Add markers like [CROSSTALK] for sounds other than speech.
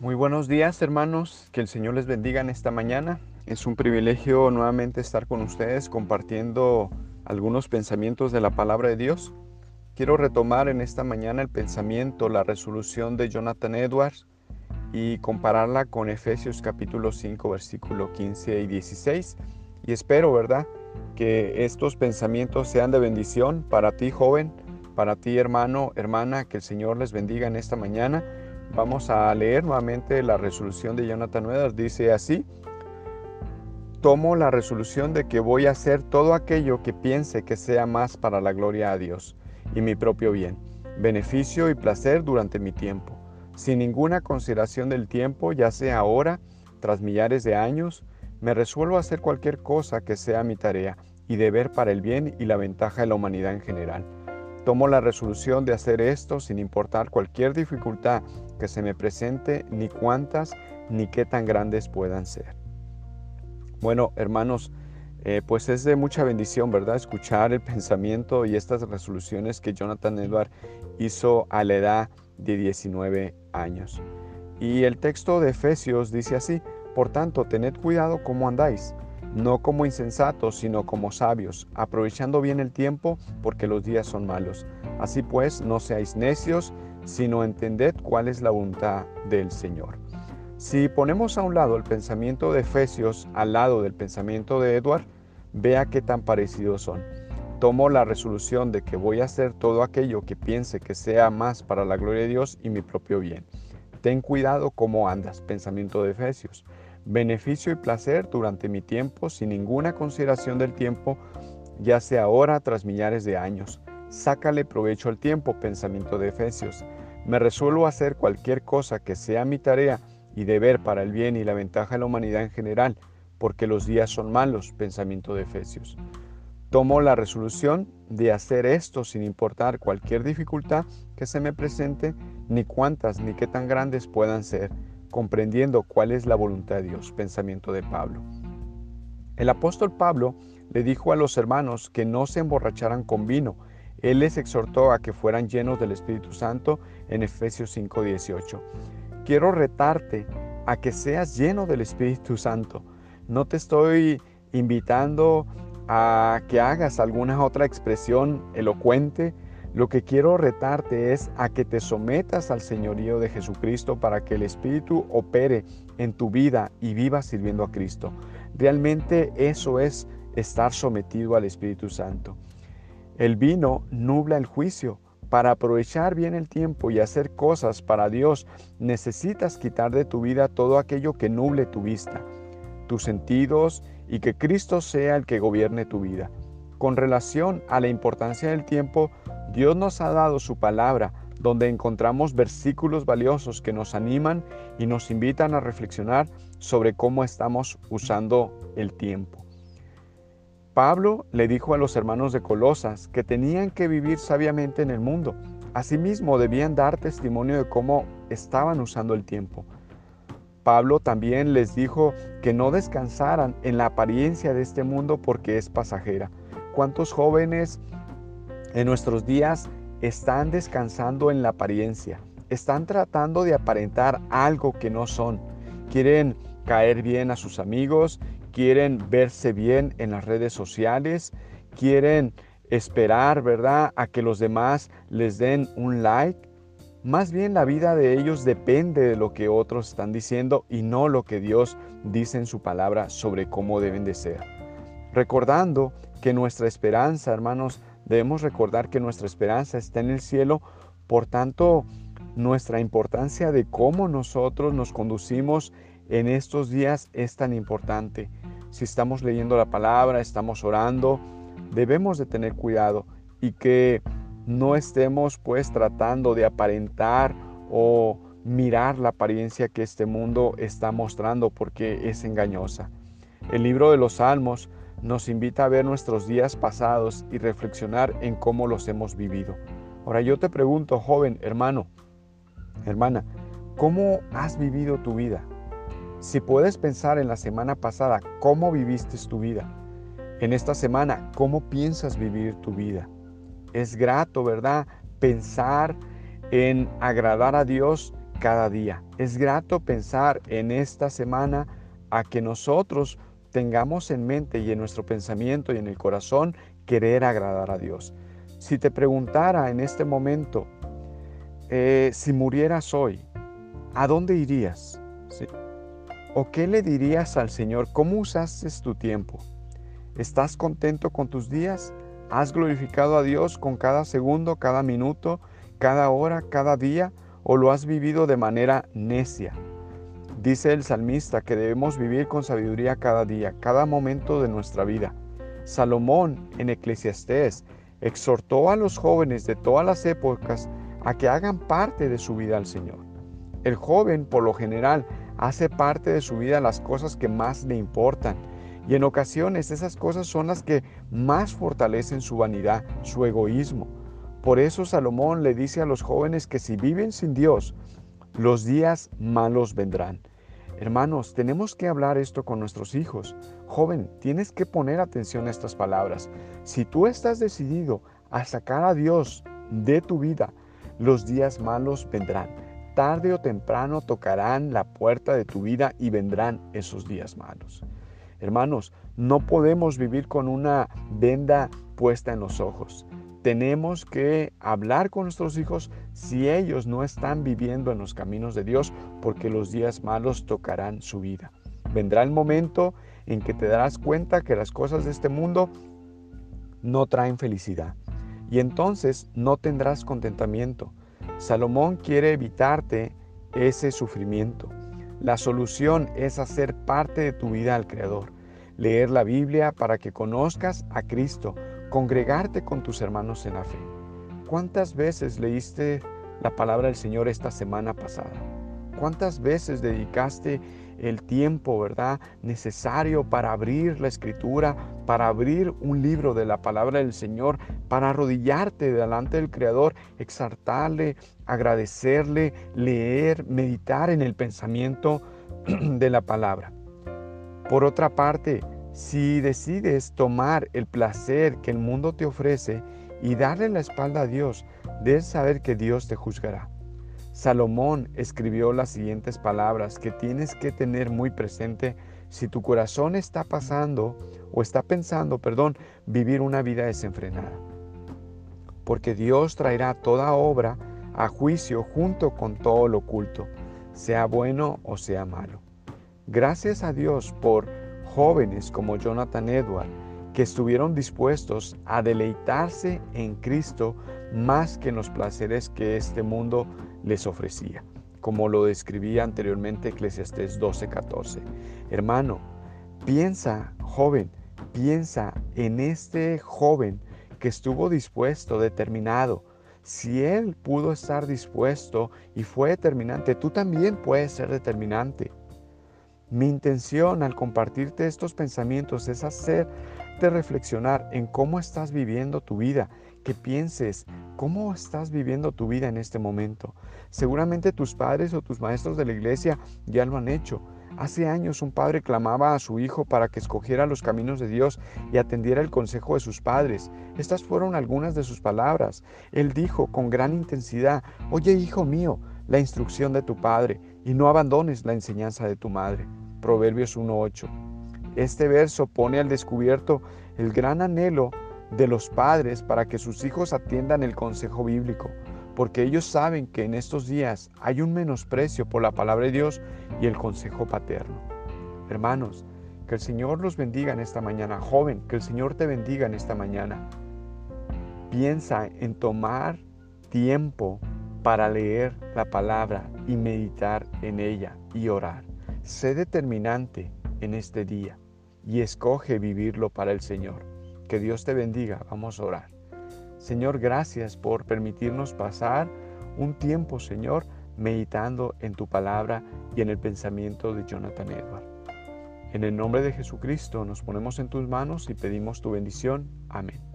Muy buenos días hermanos, que el Señor les bendiga en esta mañana. Es un privilegio nuevamente estar con ustedes compartiendo algunos pensamientos de la palabra de Dios. Quiero retomar en esta mañana el pensamiento, la resolución de Jonathan Edwards y compararla con Efesios capítulo 5 versículo 15 y 16. Y espero, ¿verdad?, que estos pensamientos sean de bendición para ti joven, para ti hermano, hermana, que el Señor les bendiga en esta mañana. Vamos a leer nuevamente la resolución de Jonathan Edwards. Dice así, tomo la resolución de que voy a hacer todo aquello que piense que sea más para la gloria a Dios y mi propio bien, beneficio y placer durante mi tiempo, sin ninguna consideración del tiempo, ya sea ahora, tras millares de años, me resuelvo a hacer cualquier cosa que sea mi tarea y deber para el bien y la ventaja de la humanidad en general. Tomo la resolución de hacer esto sin importar cualquier dificultad que se me presente, ni cuántas ni qué tan grandes puedan ser. Bueno, hermanos, eh, pues es de mucha bendición, ¿verdad? Escuchar el pensamiento y estas resoluciones que Jonathan Edward hizo a la edad de 19 años. Y el texto de Efesios dice así, por tanto, tened cuidado cómo andáis, no como insensatos, sino como sabios, aprovechando bien el tiempo, porque los días son malos. Así pues, no seáis necios, sino entended cuál es la voluntad del Señor. Si ponemos a un lado el pensamiento de Efesios al lado del pensamiento de Edward, vea qué tan parecidos son. Tomo la resolución de que voy a hacer todo aquello que piense que sea más para la gloria de Dios y mi propio bien. Ten cuidado cómo andas, pensamiento de Efesios. Beneficio y placer durante mi tiempo sin ninguna consideración del tiempo, ya sea ahora tras millares de años. Sácale provecho al tiempo, pensamiento de Efesios. Me resuelvo a hacer cualquier cosa que sea mi tarea y deber para el bien y la ventaja de la humanidad en general, porque los días son malos, pensamiento de Efesios. Tomo la resolución de hacer esto sin importar cualquier dificultad que se me presente, ni cuántas ni qué tan grandes puedan ser, comprendiendo cuál es la voluntad de Dios. Pensamiento de Pablo. El apóstol Pablo le dijo a los hermanos que no se emborracharan con vino. Él les exhortó a que fueran llenos del Espíritu Santo en Efesios 5:18. Quiero retarte a que seas lleno del Espíritu Santo. No te estoy invitando a que hagas alguna otra expresión elocuente, lo que quiero retarte es a que te sometas al señorío de Jesucristo para que el Espíritu opere en tu vida y vivas sirviendo a Cristo. Realmente eso es estar sometido al Espíritu Santo. El vino nubla el juicio. Para aprovechar bien el tiempo y hacer cosas para Dios, necesitas quitar de tu vida todo aquello que nuble tu vista, tus sentidos y que Cristo sea el que gobierne tu vida. Con relación a la importancia del tiempo, Dios nos ha dado su palabra, donde encontramos versículos valiosos que nos animan y nos invitan a reflexionar sobre cómo estamos usando el tiempo. Pablo le dijo a los hermanos de Colosas que tenían que vivir sabiamente en el mundo. Asimismo, debían dar testimonio de cómo estaban usando el tiempo. Pablo también les dijo que no descansaran en la apariencia de este mundo porque es pasajera. ¿Cuántos jóvenes en nuestros días están descansando en la apariencia? Están tratando de aparentar algo que no son. Quieren caer bien a sus amigos, quieren verse bien en las redes sociales, quieren esperar, ¿verdad?, a que los demás les den un like más bien la vida de ellos depende de lo que otros están diciendo y no lo que Dios dice en su palabra sobre cómo deben de ser. Recordando que nuestra esperanza, hermanos, debemos recordar que nuestra esperanza está en el cielo, por tanto, nuestra importancia de cómo nosotros nos conducimos en estos días es tan importante. Si estamos leyendo la palabra, estamos orando, debemos de tener cuidado y que no estemos pues tratando de aparentar o mirar la apariencia que este mundo está mostrando porque es engañosa. El libro de los Salmos nos invita a ver nuestros días pasados y reflexionar en cómo los hemos vivido. Ahora yo te pregunto, joven, hermano, hermana, ¿cómo has vivido tu vida? Si puedes pensar en la semana pasada, ¿cómo viviste tu vida? En esta semana, ¿cómo piensas vivir tu vida? es grato, ¿verdad? Pensar en agradar a Dios cada día. Es grato pensar en esta semana a que nosotros tengamos en mente y en nuestro pensamiento y en el corazón querer agradar a Dios. Si te preguntara en este momento, eh, si murieras hoy, ¿a dónde irías? ¿O qué le dirías al Señor? ¿Cómo usaste tu tiempo? ¿Estás contento con tus días? ¿Has glorificado a Dios con cada segundo, cada minuto, cada hora, cada día? ¿O lo has vivido de manera necia? Dice el salmista que debemos vivir con sabiduría cada día, cada momento de nuestra vida. Salomón en Eclesiastés exhortó a los jóvenes de todas las épocas a que hagan parte de su vida al Señor. El joven, por lo general, hace parte de su vida las cosas que más le importan. Y en ocasiones esas cosas son las que más fortalecen su vanidad, su egoísmo. Por eso Salomón le dice a los jóvenes que si viven sin Dios, los días malos vendrán. Hermanos, tenemos que hablar esto con nuestros hijos. Joven, tienes que poner atención a estas palabras. Si tú estás decidido a sacar a Dios de tu vida, los días malos vendrán. Tarde o temprano tocarán la puerta de tu vida y vendrán esos días malos. Hermanos, no podemos vivir con una venda puesta en los ojos. Tenemos que hablar con nuestros hijos si ellos no están viviendo en los caminos de Dios, porque los días malos tocarán su vida. Vendrá el momento en que te darás cuenta que las cosas de este mundo no traen felicidad. Y entonces no tendrás contentamiento. Salomón quiere evitarte ese sufrimiento. La solución es hacer parte de tu vida al Creador. Leer la Biblia para que conozcas a Cristo congregarte con tus hermanos en la fe. ¿Cuántas veces leíste la palabra del Señor esta semana pasada? ¿Cuántas veces dedicaste el tiempo, verdad, necesario para abrir la escritura, para abrir un libro de la palabra del Señor, para arrodillarte delante del Creador, exaltarle, agradecerle, leer, meditar en el pensamiento [CLEARS THROAT] de la palabra? Por otra parte, si decides tomar el placer que el mundo te ofrece y darle la espalda a Dios, debes saber que Dios te juzgará. Salomón escribió las siguientes palabras que tienes que tener muy presente si tu corazón está pasando o está pensando, perdón, vivir una vida desenfrenada. Porque Dios traerá toda obra a juicio junto con todo lo oculto, sea bueno o sea malo. Gracias a Dios por jóvenes como Jonathan Edward, que estuvieron dispuestos a deleitarse en Cristo más que en los placeres que este mundo les ofrecía, como lo describía anteriormente Eclesiastés 12:14. Hermano, piensa, joven, piensa en este joven que estuvo dispuesto, determinado. Si él pudo estar dispuesto y fue determinante, tú también puedes ser determinante. Mi intención al compartirte estos pensamientos es hacerte reflexionar en cómo estás viviendo tu vida, que pienses cómo estás viviendo tu vida en este momento. Seguramente tus padres o tus maestros de la iglesia ya lo han hecho. Hace años un padre clamaba a su hijo para que escogiera los caminos de Dios y atendiera el consejo de sus padres. Estas fueron algunas de sus palabras. Él dijo con gran intensidad, oye hijo mío, la instrucción de tu padre y no abandones la enseñanza de tu madre. Proverbios 1.8. Este verso pone al descubierto el gran anhelo de los padres para que sus hijos atiendan el consejo bíblico, porque ellos saben que en estos días hay un menosprecio por la palabra de Dios y el consejo paterno. Hermanos, que el Señor los bendiga en esta mañana. Joven, que el Señor te bendiga en esta mañana. Piensa en tomar tiempo para leer la palabra y meditar en ella y orar. Sé determinante en este día y escoge vivirlo para el Señor. Que Dios te bendiga. Vamos a orar. Señor, gracias por permitirnos pasar un tiempo, Señor, meditando en tu palabra y en el pensamiento de Jonathan Edward. En el nombre de Jesucristo nos ponemos en tus manos y pedimos tu bendición. Amén.